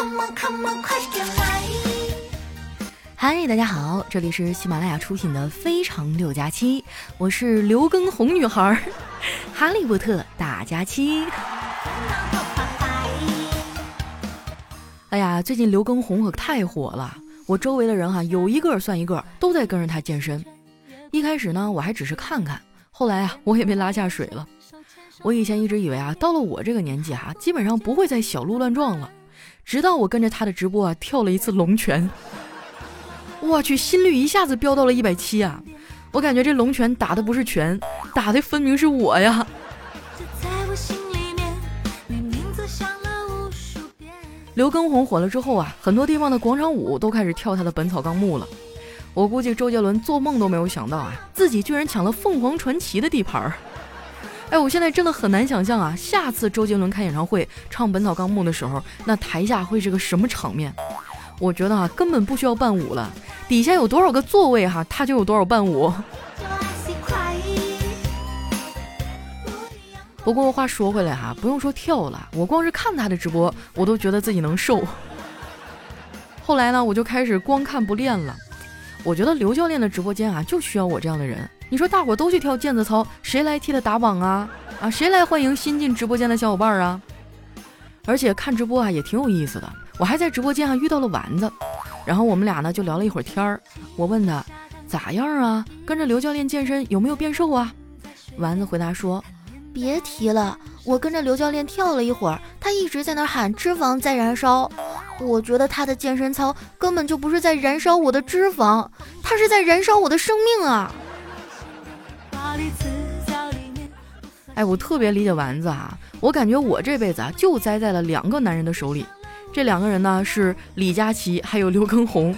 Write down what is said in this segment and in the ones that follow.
come on，快点来！嗨，大家好，这里是喜马拉雅出品的《非常六加七》，我是刘畊宏女孩，哈利波特大假期。哎呀，最近刘畊宏可太火了，我周围的人哈有一个算一个都在跟着他健身。一开始呢，我还只是看看，后来啊，我也被拉下水了。我以前一直以为啊，到了我这个年纪哈，基本上不会再小鹿乱撞了。直到我跟着他的直播啊，跳了一次龙拳，我去，心率一下子飙到了一百七啊！我感觉这龙拳打的不是拳，打的分明是我呀。刘畊宏火了之后啊，很多地方的广场舞都开始跳他的《本草纲目》了。我估计周杰伦做梦都没有想到啊，自己居然抢了凤凰传奇的地盘儿。哎，我现在真的很难想象啊，下次周杰伦开演唱会唱《本草纲目》的时候，那台下会是个什么场面？我觉得啊，根本不需要伴舞了，底下有多少个座位哈，他就有多少伴舞。不过话说回来哈，不用说跳了，我光是看他的直播，我都觉得自己能瘦。后来呢，我就开始光看不练了。我觉得刘教练的直播间啊，就需要我这样的人。你说大伙都去跳毽子操，谁来替他打榜啊？啊，谁来欢迎新进直播间的小伙伴啊？而且看直播啊也挺有意思的。我还在直播间啊遇到了丸子，然后我们俩呢就聊了一会儿天儿。我问他咋样啊？跟着刘教练健身有没有变瘦啊？丸子回答说：别提了，我跟着刘教练跳了一会儿，他一直在那喊脂肪在燃烧。我觉得他的健身操根本就不是在燃烧我的脂肪，他是在燃烧我的生命啊！哎，我特别理解丸子啊，我感觉我这辈子啊就栽在了两个男人的手里，这两个人呢是李佳琦还有刘畊宏，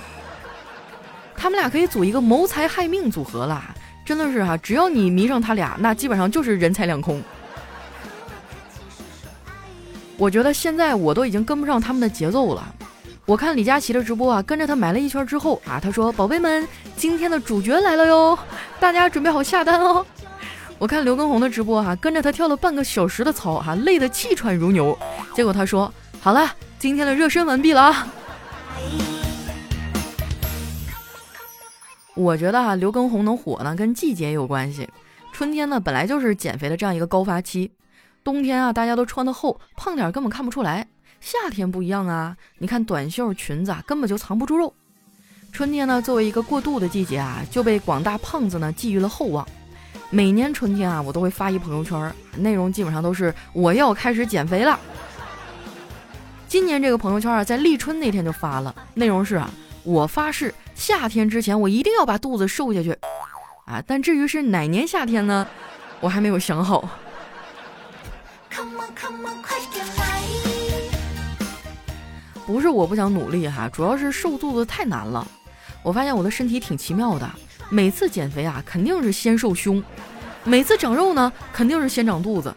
他们俩可以组一个谋财害命组合了，真的是哈，只要你迷上他俩，那基本上就是人财两空。我觉得现在我都已经跟不上他们的节奏了。我看李佳琦的直播啊，跟着他买了一圈之后啊，他说：“宝贝们，今天的主角来了哟，大家准备好下单哦。”我看刘畊宏的直播哈，跟着他跳了半个小时的操哈，累得气喘如牛。结果他说：“好了，今天的热身完毕了啊。”我觉得哈，刘畊宏能火呢，跟季节有关系。春天呢，本来就是减肥的这样一个高发期，冬天啊，大家都穿的厚，胖点根本看不出来。夏天不一样啊，你看短袖裙子啊，根本就藏不住肉。春天呢，作为一个过渡的季节啊，就被广大胖子呢寄予了厚望。每年春天啊，我都会发一朋友圈，内容基本上都是我要开始减肥了。今年这个朋友圈啊，在立春那天就发了，内容是啊，我发誓夏天之前我一定要把肚子瘦下去啊。但至于是哪年夏天呢，我还没有想好。不是我不想努力哈，主要是瘦肚子太难了。我发现我的身体挺奇妙的，每次减肥啊，肯定是先瘦胸；每次长肉呢，肯定是先长肚子。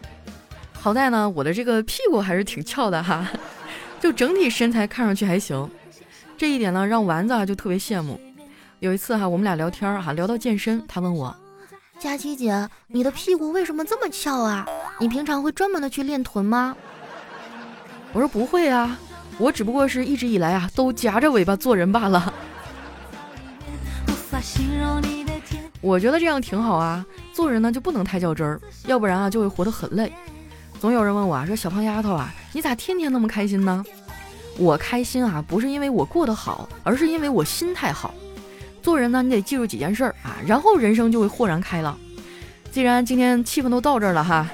好在呢，我的这个屁股还是挺翘的哈，就整体身材看上去还行。这一点呢，让丸子啊就特别羡慕。有一次哈，我们俩聊天哈，聊到健身，他问我：“佳琪姐，你的屁股为什么这么翘啊？你平常会专门的去练臀吗？”我说：“不会啊。”我只不过是一直以来啊，都夹着尾巴做人罢了。我觉得这样挺好啊，做人呢就不能太较真儿，要不然啊就会活得很累。总有人问我啊，说小胖丫头啊，你咋天天那么开心呢？我开心啊，不是因为我过得好，而是因为我心态好。做人呢，你得记住几件事儿啊，然后人生就会豁然开朗。既然今天气氛都到这儿了哈，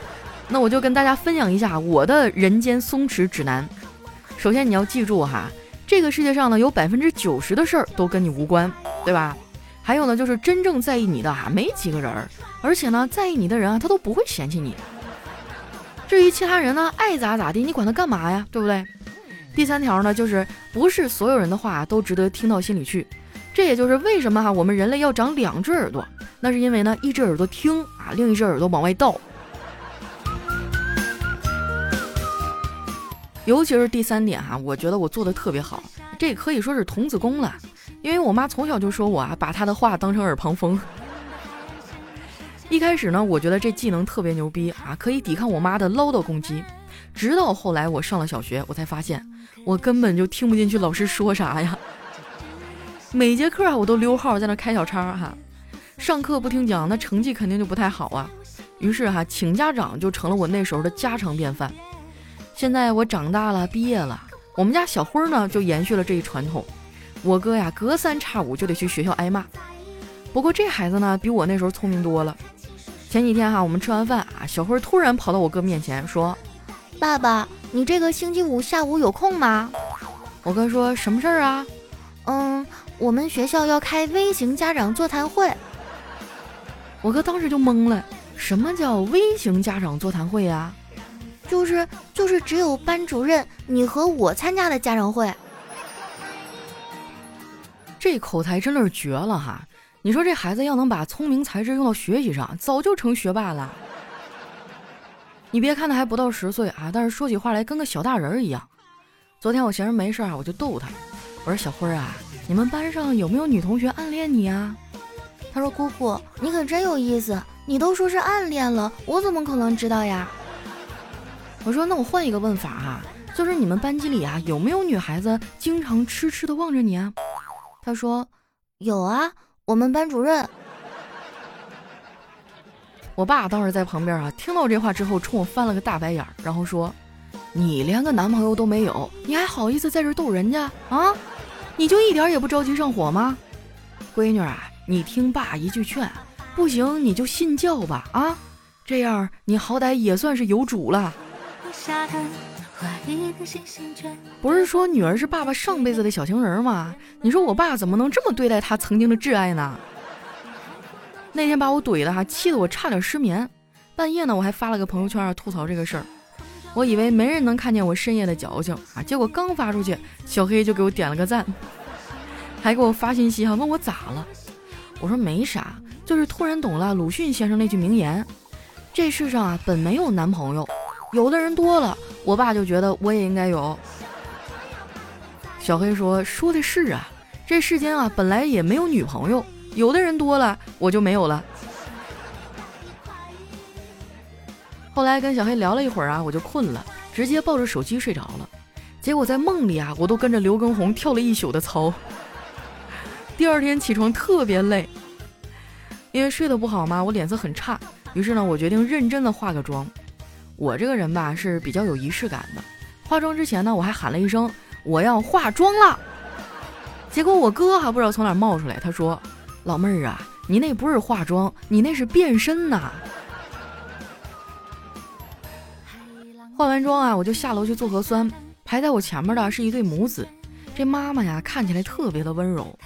那我就跟大家分享一下我的人间松弛指南。首先你要记住哈，这个世界上呢有百分之九十的事儿都跟你无关，对吧？还有呢，就是真正在意你的啊没几个人儿，而且呢在意你的人啊他都不会嫌弃你。至于其他人呢，爱咋咋地，你管他干嘛呀，对不对？第三条呢，就是不是所有人的话都值得听到心里去。这也就是为什么哈我们人类要长两只耳朵，那是因为呢一只耳朵听啊，另一只耳朵往外倒。尤其是第三点哈，我觉得我做的特别好，这可以说是童子功了。因为我妈从小就说我啊，把她的话当成耳旁风。一开始呢，我觉得这技能特别牛逼啊，可以抵抗我妈的唠叨攻击。直到后来我上了小学，我才发现我根本就听不进去老师说啥呀。每节课啊，我都溜号在那开小差哈。上课不听讲，那成绩肯定就不太好啊。于是哈，请家长就成了我那时候的家常便饭。现在我长大了，毕业了，我们家小辉呢就延续了这一传统。我哥呀，隔三差五就得去学校挨骂。不过这孩子呢，比我那时候聪明多了。前几天哈，我们吃完饭啊，小辉突然跑到我哥面前说：“爸爸，你这个星期五下午有空吗？”我哥说什么事儿啊？嗯，我们学校要开微型家长座谈会。我哥当时就懵了，什么叫微型家长座谈会呀？就是就是只有班主任你和我参加的家长会。这口才真的是绝了哈！你说这孩子要能把聪明才智用到学习上，早就成学霸了。你别看他还不到十岁啊，但是说起话来跟个小大人一样。昨天我闲着没事啊，我就逗他，我说小辉啊，你们班上有没有女同学暗恋你啊？他说姑姑，你可真有意思，你都说是暗恋了，我怎么可能知道呀？我说那我换一个问法啊，就是你们班级里啊有没有女孩子经常痴痴的望着你啊？他说有啊。我们班主任，我爸当时在旁边啊，听到这话之后，冲我翻了个大白眼，然后说：“你连个男朋友都没有，你还好意思在这逗人家啊？你就一点也不着急上火吗？闺女啊，你听爸一句劝，不行你就信教吧啊，这样你好歹也算是有主了。”不是说女儿是爸爸上辈子的小情人吗？你说我爸怎么能这么对待他曾经的挚爱呢？那天把我怼的哈，气得我差点失眠。半夜呢，我还发了个朋友圈啊吐槽这个事儿。我以为没人能看见我深夜的矫情啊，结果刚发出去，小黑就给我点了个赞，还给我发信息哈，问我咋了。我说没啥，就是突然懂了鲁迅先生那句名言：这世上啊，本没有男朋友。有的人多了，我爸就觉得我也应该有。小黑说：“说的是啊，这世间啊本来也没有女朋友，有的人多了，我就没有了。”后来跟小黑聊了一会儿啊，我就困了，直接抱着手机睡着了。结果在梦里啊，我都跟着刘畊宏跳了一宿的操。第二天起床特别累，因为睡得不好嘛，我脸色很差。于是呢，我决定认真的化个妆。我这个人吧是比较有仪式感的，化妆之前呢，我还喊了一声我要化妆了。结果我哥还不知道从哪冒出来，他说：“老妹儿啊，你那不是化妆，你那是变身呐。”化完妆啊，我就下楼去做核酸，排在我前面的是一对母子，这妈妈呀看起来特别的温柔，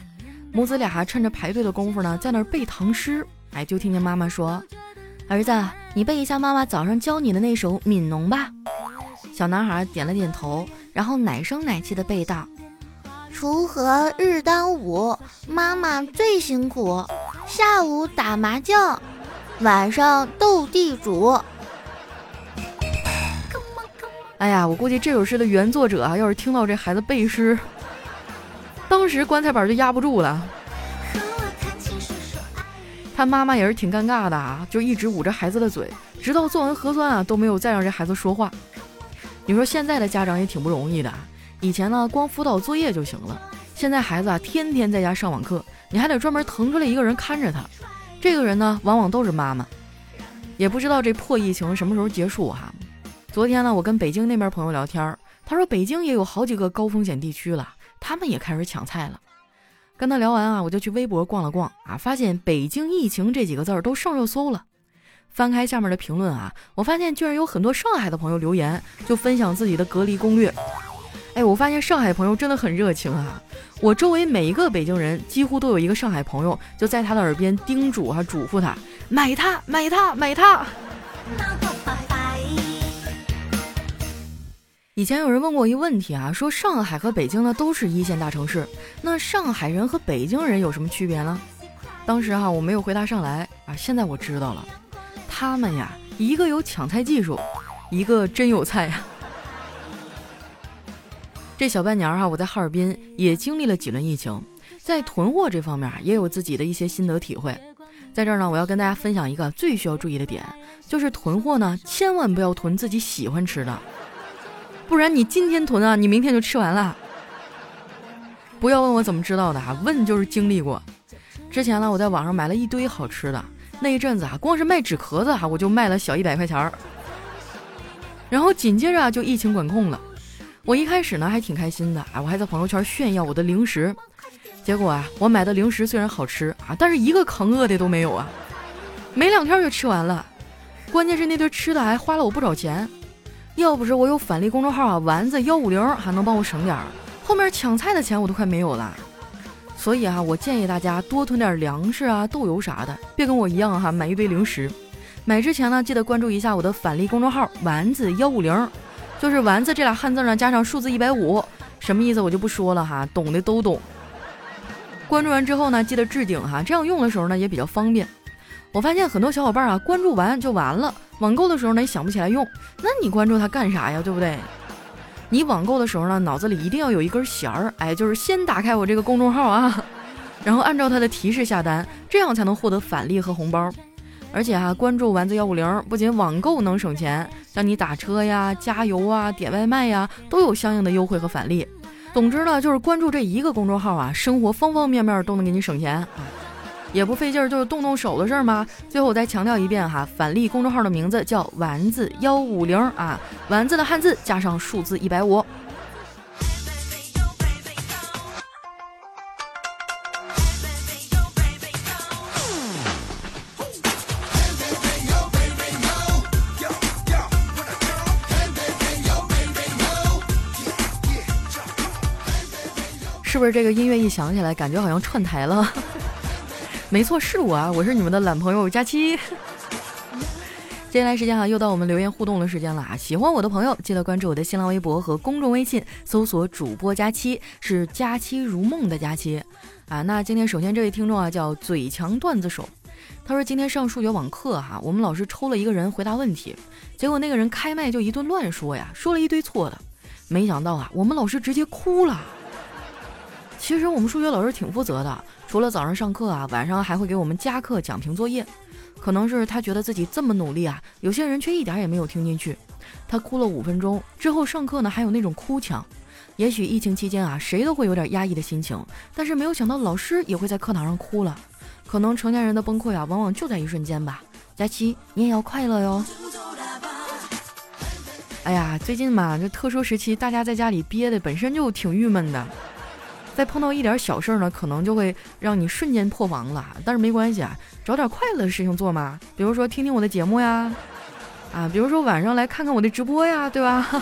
母子俩趁着排队的功夫呢，在那儿背唐诗，哎，就听见妈妈说。儿子，你背一下妈妈早上教你的那首《悯农》吧。小男孩点了点头，然后奶声奶气的背道：“锄禾日当午，妈妈最辛苦。下午打麻将，晚上斗地主。”哎呀，我估计这首诗的原作者啊，要是听到这孩子背诗，当时棺材板就压不住了。他妈妈也是挺尴尬的啊，就一直捂着孩子的嘴，直到做完核酸啊都没有再让这孩子说话。你说现在的家长也挺不容易的，以前呢光辅导作业就行了，现在孩子啊天天在家上网课，你还得专门腾出来一个人看着他。这个人呢往往都是妈妈，也不知道这破疫情什么时候结束哈。昨天呢我跟北京那边朋友聊天，他说北京也有好几个高风险地区了，他们也开始抢菜了。跟他聊完啊，我就去微博逛了逛啊，发现“北京疫情”这几个字儿都上热搜了。翻开下面的评论啊，我发现居然有很多上海的朋友留言，就分享自己的隔离攻略。哎，我发现上海朋友真的很热情啊！我周围每一个北京人几乎都有一个上海朋友，就在他的耳边叮嘱啊、嘱咐他买它、买它、买它。以前有人问过一个问题啊，说上海和北京呢都是一线大城市，那上海人和北京人有什么区别呢？当时哈我没有回答上来啊，现在我知道了，他们呀一个有抢菜技术，一个真有菜呀。这小半年哈我在哈尔滨也经历了几轮疫情，在囤货这方面也有自己的一些心得体会，在这儿呢我要跟大家分享一个最需要注意的点，就是囤货呢千万不要囤自己喜欢吃的。不然你今天囤啊，你明天就吃完了。不要问我怎么知道的啊，问就是经历过。之前呢，我在网上买了一堆好吃的，那一阵子啊，光是卖纸壳子啊，我就卖了小一百块钱儿。然后紧接着啊，就疫情管控了。我一开始呢还挺开心的啊，我还在朋友圈炫耀我的零食。结果啊，我买的零食虽然好吃啊，但是一个抗饿的都没有啊，没两天就吃完了。关键是那顿吃的还花了我不少钱，要不是我有返利公众号啊，丸子幺五零还能帮我省点儿，后面抢菜的钱我都快没有了。所以啊，我建议大家多囤点粮食啊、豆油啥的，别跟我一样哈，买一堆零食。买之前呢，记得关注一下我的返利公众号丸子幺五零，就是丸子这俩汉字呢加上数字一百五，什么意思我就不说了哈，懂的都懂。关注完之后呢，记得置顶哈，这样用的时候呢也比较方便。我发现很多小伙伴啊，关注完就完了，网购的时候呢也想不起来用，那你关注它干啥呀？对不对？你网购的时候呢，脑子里一定要有一根弦儿，哎，就是先打开我这个公众号啊，然后按照它的提示下单，这样才能获得返利和红包。而且哈，关注丸子幺五零，不仅网购能省钱，像你打车呀、加油啊、点外卖呀，都有相应的优惠和返利。总之呢，就是关注这一个公众号啊，生活方方面面都能给你省钱啊，也不费劲儿，就是动动手的事儿吗？最后我再强调一遍哈，返利公众号的名字叫丸子幺五零啊，丸子的汉字加上数字一百五。是不是这个音乐一响起来，感觉好像串台了？没错，是我啊，我是你们的懒朋友佳期。接下来时间啊，又到我们留言互动的时间了啊！喜欢我的朋友，记得关注我的新浪微博和公众微信，搜索主播佳期，是佳期如梦的佳期啊。那今天首先这位听众啊，叫嘴强段子手，他说今天上数学网课哈，我们老师抽了一个人回答问题，结果那个人开麦就一顿乱说呀，说了一堆错的，没想到啊，我们老师直接哭了。其实我们数学老师挺负责的，除了早上上课啊，晚上还会给我们加课讲评作业。可能是他觉得自己这么努力啊，有些人却一点也没有听进去。他哭了五分钟之后上课呢，还有那种哭腔。也许疫情期间啊，谁都会有点压抑的心情，但是没有想到老师也会在课堂上哭了。可能成年人的崩溃啊，往往就在一瞬间吧。佳期，你也要快乐哟。哎呀，最近嘛，这特殊时期，大家在家里憋的本身就挺郁闷的。再碰到一点小事儿呢，可能就会让你瞬间破防了。但是没关系啊，找点快乐的事情做嘛，比如说听听我的节目呀，啊，比如说晚上来看看我的直播呀，对吧？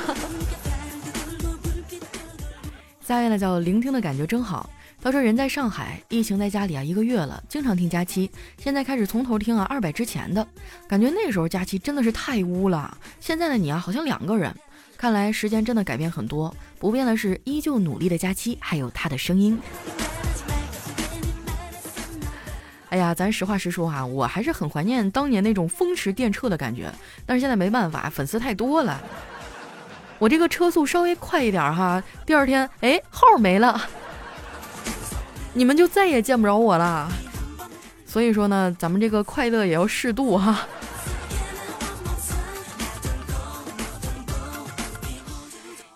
下面呢叫聆听的感觉真好。他说人在上海，疫情在家里啊一个月了，经常听佳期，现在开始从头听啊二百之前的，感觉那时候佳期真的是太污了。现在的你啊好像两个人。看来时间真的改变很多，不变的是依旧努力的佳期，还有他的声音。哎呀，咱实话实说哈，我还是很怀念当年那种风驰电掣的感觉。但是现在没办法，粉丝太多了，我这个车速稍微快一点哈，第二天哎号没了，你们就再也见不着我了。所以说呢，咱们这个快乐也要适度哈。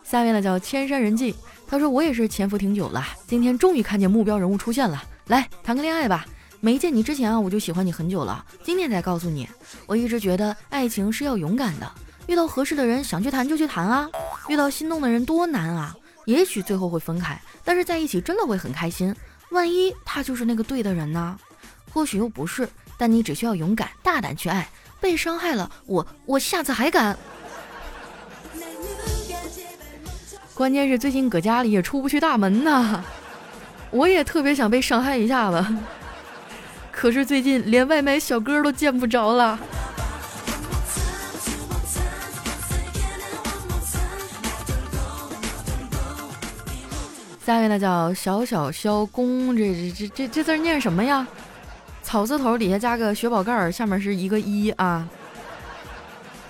下面呢叫千山人迹，他说我也是潜伏挺久了，今天终于看见目标人物出现了，来谈个恋爱吧。没见你之前啊，我就喜欢你很久了，今天才告诉你，我一直觉得爱情是要勇敢的，遇到合适的人想去谈就去谈啊，遇到心动的人多难啊，也许最后会分开，但是在一起真的会很开心。万一他就是那个对的人呢？或许又不是，但你只需要勇敢大胆去爱，被伤害了，我我下次还敢。关键是最近搁家里也出不去大门呐，我也特别想被伤害一下子，可是最近连外卖小哥都见不着了。下面呢叫小小肖公，这这这这这字念什么呀？草字头底下加个雪宝盖，下面是一个一啊。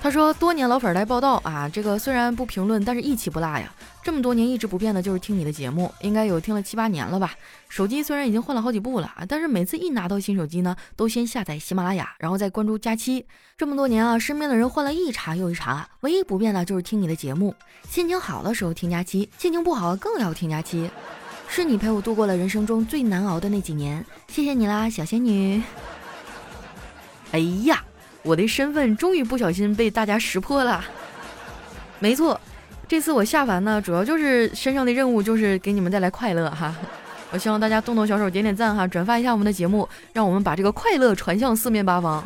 他说：“多年老粉来报道啊，这个虽然不评论，但是一期不落呀。这么多年一直不变的就是听你的节目，应该有听了七八年了吧。手机虽然已经换了好几部了，但是每次一拿到新手机呢，都先下载喜马拉雅，然后再关注佳期。这么多年啊，身边的人换了一茬又一茬，唯一不变的就是听你的节目。心情好的时候听佳期，心情不好更要听佳期。是你陪我度过了人生中最难熬的那几年，谢谢你啦，小仙女。哎呀！”我的身份终于不小心被大家识破了。没错，这次我下凡呢，主要就是身上的任务就是给你们带来快乐哈。我希望大家动动小手，点点赞哈，转发一下我们的节目，让我们把这个快乐传向四面八方。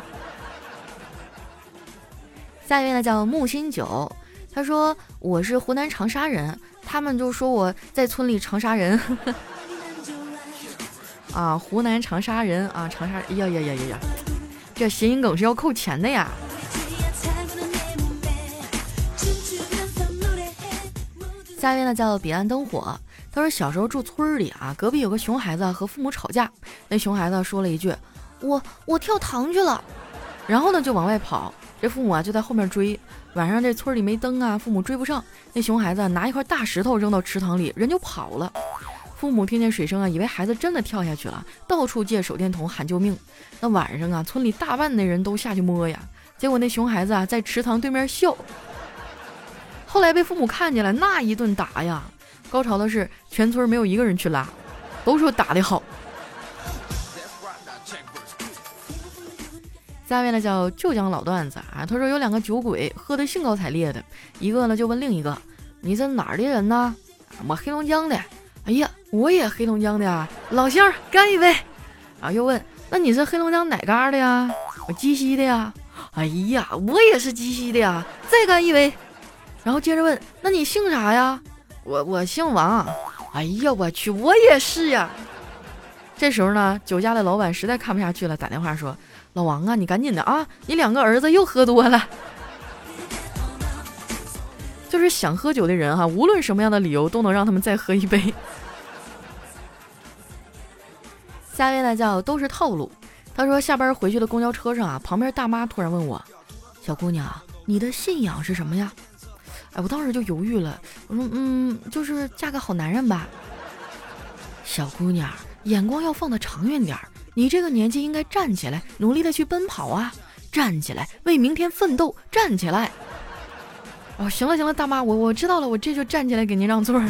下一位呢叫木心九，他说我是湖南长沙人，他们就说我在村里长沙人。啊，湖南长沙人啊，长沙，呀呀呀呀呀！这谐音梗是要扣钱的呀！下一位呢叫彼岸灯火，他说小时候住村里啊，隔壁有个熊孩子和父母吵架，那熊孩子说了一句：“我我跳塘去了。”然后呢就往外跑，这父母啊就在后面追。晚上这村里没灯啊，父母追不上，那熊孩子拿一块大石头扔到池塘里，人就跑了。父母听见水声啊，以为孩子真的跳下去了，到处借手电筒喊救命。那晚上啊，村里大半的人都下去摸呀，结果那熊孩子啊在池塘对面笑。后来被父母看见了，那一顿打呀。高潮的是，全村没有一个人去拉，都说打得好。下面呢叫旧疆老段子啊，他说有两个酒鬼喝得兴高采烈的，一个呢就问另一个：“你是哪儿的人呢？”“我黑龙江的。”哎呀，我也黑龙江的啊，老乡干一杯。然后又问，那你是黑龙江哪嘎的呀？我鸡西的呀。哎呀，我也是鸡西的呀，再干一杯。然后接着问，那你姓啥呀？我我姓王。哎呀，我去，我也是呀。这时候呢，酒家的老板实在看不下去了，打电话说，老王啊，你赶紧的啊，你两个儿子又喝多了。就是想喝酒的人哈，无论什么样的理由都能让他们再喝一杯。下一位呢叫都是套路，他说下班回去的公交车上啊，旁边大妈突然问我：“小姑娘，你的信仰是什么呀？”哎，我当时就犹豫了，我说：“嗯，就是嫁个好男人吧。”小姑娘，眼光要放的长远点儿，你这个年纪应该站起来，努力的去奔跑啊！站起来，为明天奋斗，站起来！哦，行了行了，大妈，我我知道了，我这就站起来给您让座。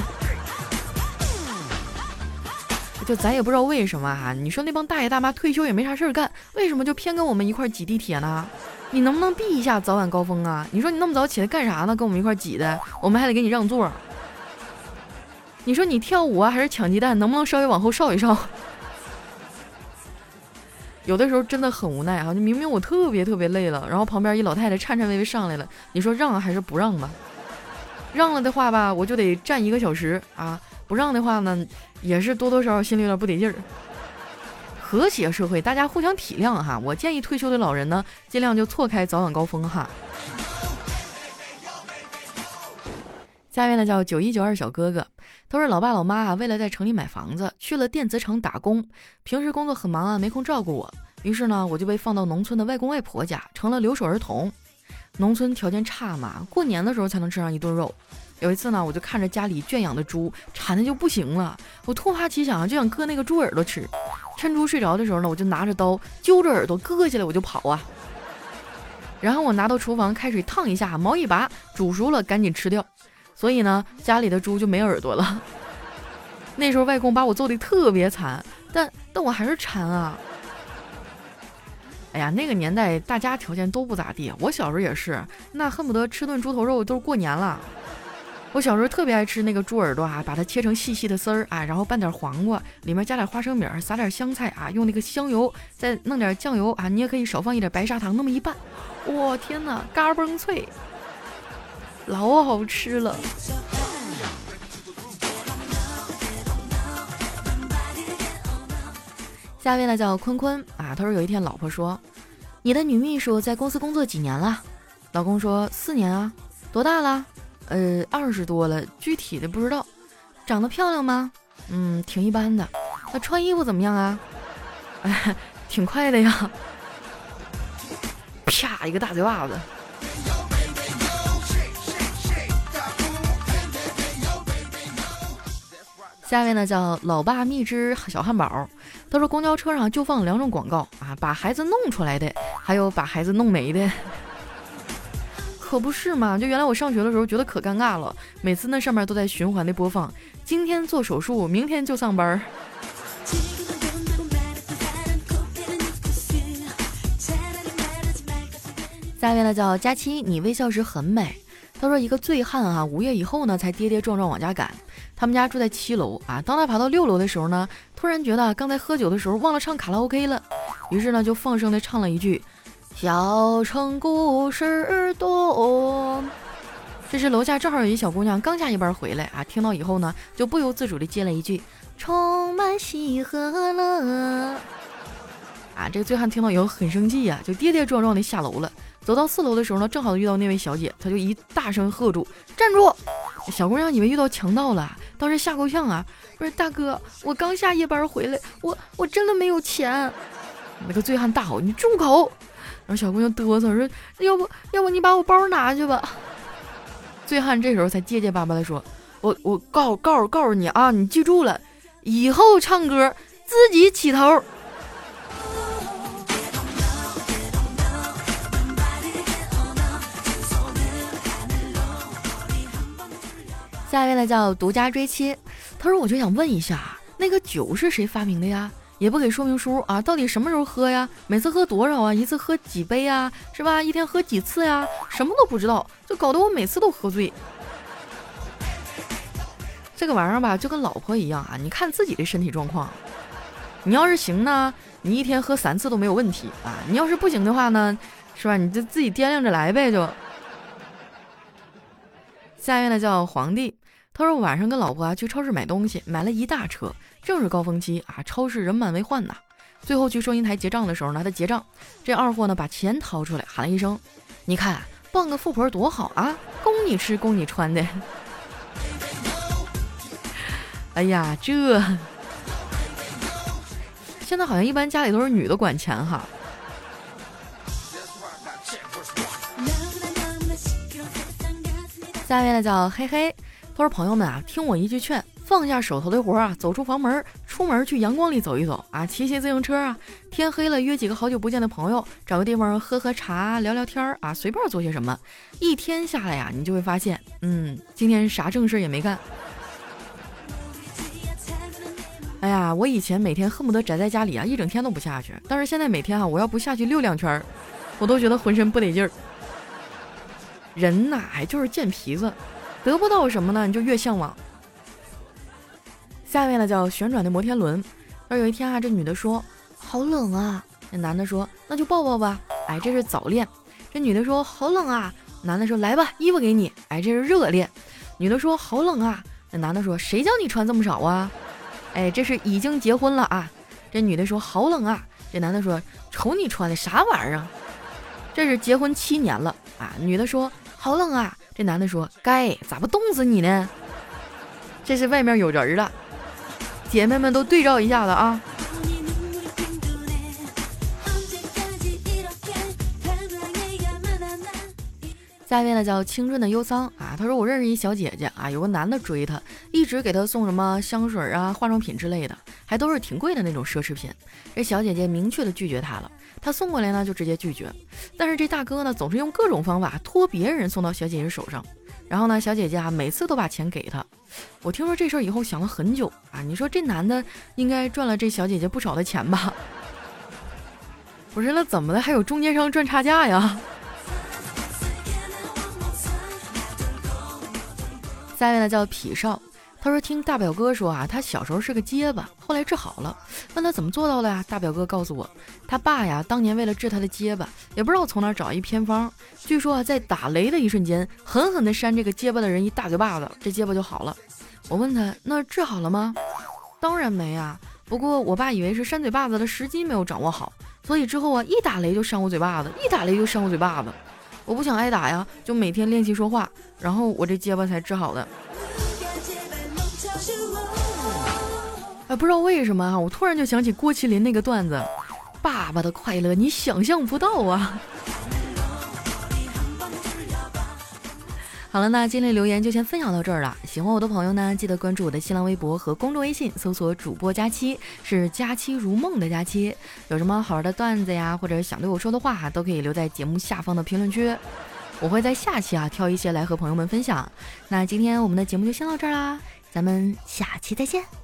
就咱也不知道为什么哈，你说那帮大爷大妈退休也没啥事儿干，为什么就偏跟我们一块挤地铁呢？你能不能避一下早晚高峰啊？你说你那么早起来干啥呢？跟我们一块挤的，我们还得给你让座。你说你跳舞啊，还是抢鸡蛋？能不能稍微往后稍一稍？有的时候真的很无奈哈，就明明我特别特别累了，然后旁边一老太太颤颤巍巍上来了，你说让还是不让吧？让了的话吧，我就得站一个小时啊；不让的话呢，也是多多少少心里有点不得劲儿。和谐社会，大家互相体谅哈。我建议退休的老人呢，尽量就错开早晚高峰哈。下面呢叫九一九二小哥哥，他说老爸老妈啊，为了在城里买房子，去了电子厂打工。平时工作很忙啊，没空照顾我。于是呢，我就被放到农村的外公外婆家，成了留守儿童。农村条件差嘛，过年的时候才能吃上一顿肉。有一次呢，我就看着家里圈养的猪馋的就不行了，我突发奇想，就想割那个猪耳朵吃。趁猪睡着的时候呢，我就拿着刀揪着耳朵割下来，我就跑啊。然后我拿到厨房开水烫一下，毛一拔，煮熟了赶紧吃掉。所以呢，家里的猪就没耳朵了。那时候外公把我揍得特别惨，但但我还是馋啊。哎呀，那个年代大家条件都不咋地，我小时候也是，那恨不得吃顿猪头肉都是过年了。我小时候特别爱吃那个猪耳朵啊，把它切成细细的丝儿啊，然后拌点黄瓜，里面加点花生米，撒点香菜啊，用那个香油再弄点酱油啊，你也可以少放一点白砂糖，那么一拌，哇天哪，嘎嘣脆。老好吃了。下面呢叫坤坤啊，他说有一天老婆说：“你的女秘书在公司工作几年了？”老公说：“四年啊。”多大了？呃二十多了具体的不知道。长得漂亮吗？嗯挺一般的。那穿衣服怎么样啊？哎 挺快的呀。啪一个大嘴巴子。下一位呢叫老爸蜜汁小汉堡。他说公交车上就放两种广告啊把孩子弄出来的还有把孩子弄没的。可不是嘛？就原来我上学的时候觉得可尴尬了，每次那上面都在循环的播放，今天做手术，明天就上班。下一位呢叫佳期，你微笑时很美。他说一个醉汉啊，午夜以后呢才跌跌撞撞往家赶。他们家住在七楼啊，当他爬到六楼的时候呢，突然觉得刚才喝酒的时候忘了唱卡拉 OK 了，于是呢就放声的唱了一句。小城故事多。这时楼下正好有一小姑娘刚下一班回来啊，听到以后呢，就不由自主的接了一句：“充满喜和乐。”啊，这个醉汉听到以后很生气呀，就跌跌撞撞的下楼了。走到四楼的时候呢，正好遇到那位小姐，他就一大声喝住：“站住！”小姑娘以为遇到强盗了，当时吓够呛啊！不是大哥，我刚下夜班回来，我我真的没有钱。那个醉汉大吼：“你住口！”然后小姑娘嘚瑟说：“要不要不你把我包拿去吧。”醉汉这时候才结结巴巴的说：“我我告告告诉你啊，你记住了，以后唱歌自己起头。”下一位呢叫独家追妻，他说：“我就想问一下，那个酒是谁发明的呀？”也不给说明书啊，到底什么时候喝呀？每次喝多少啊？一次喝几杯呀？是吧？一天喝几次呀？什么都不知道，就搞得我每次都喝醉。这个玩意儿吧，就跟老婆一样啊，你看自己的身体状况。你要是行呢，你一天喝三次都没有问题啊。你要是不行的话呢，是吧？你就自己掂量着来呗，就。下一位呢叫皇帝，他说晚上跟老婆啊去超市买东西，买了一大车。正是高峰期啊，超市人满为患呐。最后去收银台结账的时候呢，他结账，这二货呢把钱掏出来，喊了一声：“你看，傍个富婆多好啊，供你吃，供你穿的。”哎呀，这现在好像一般家里都是女的管钱哈。下面呢叫嘿嘿，他说：“朋友们啊，听我一句劝。”放下手头的活啊，走出房门，出门去阳光里走一走啊，骑骑自行车啊。天黑了，约几个好久不见的朋友，找个地方喝喝茶，聊聊天啊，随便做些什么。一天下来呀，你就会发现，嗯，今天啥正事也没干。哎呀，我以前每天恨不得宅在家里啊，一整天都不下去。但是现在每天啊，我要不下去溜两圈，我都觉得浑身不得劲儿。人呐，还就是贱皮子，得不到什么呢，你就越向往。下面呢叫旋转的摩天轮。而有一天啊，这女的说好冷啊，这男的说那就抱抱吧。哎，这是早恋。这女的说好冷啊，男的说来吧，衣服给你。哎，这是热恋。女的说好冷啊，那男的说谁叫你穿这么少啊？哎，这是已经结婚了啊。这女的说好冷啊，这男的说瞅你穿的啥玩意儿啊？这是结婚七年了啊。女的说好冷啊，这男的说该咋不冻死你呢？这是外面有人了。姐妹们都对照一下子啊！下一位呢叫青春的忧桑啊，他说我认识一小姐姐啊，有个男的追她，一直给她送什么香水啊、化妆品之类的，还都是挺贵的那种奢侈品。这小姐姐明确的拒绝他了，他送过来呢就直接拒绝，但是这大哥呢总是用各种方法托别人送到小姐姐手上。然后呢，小姐姐啊，每次都把钱给他。我听说这事儿以后想了很久啊，你说这男的应该赚了这小姐姐不少的钱吧？不是，那怎么的还有中间商赚差价呀？下面呢叫痞少。他说：“听大表哥说啊，他小时候是个结巴，后来治好了。问他怎么做到的呀？大表哥告诉我，他爸呀，当年为了治他的结巴，也不知道从哪找一偏方。据说啊，在打雷的一瞬间，狠狠地扇这个结巴的人一大嘴巴子，这结巴就好了。我问他，那治好了吗？当然没啊。不过我爸以为是扇嘴巴子的时机没有掌握好，所以之后啊，一打雷就扇我嘴巴子，一打雷就扇我嘴巴子。我不想挨打呀，就每天练习说话，然后我这结巴才治好的。”不知道为什么啊，我突然就想起郭麒麟那个段子：“爸爸的快乐你想象不到啊。”好了，那今天留言就先分享到这儿了。喜欢我的朋友呢，记得关注我的新浪微博和公众微信，搜索主播佳期，是佳期如梦的佳期。有什么好玩的段子呀，或者想对我说的话，都可以留在节目下方的评论区，我会在下期啊挑一些来和朋友们分享。那今天我们的节目就先到这儿啦，咱们下期再见。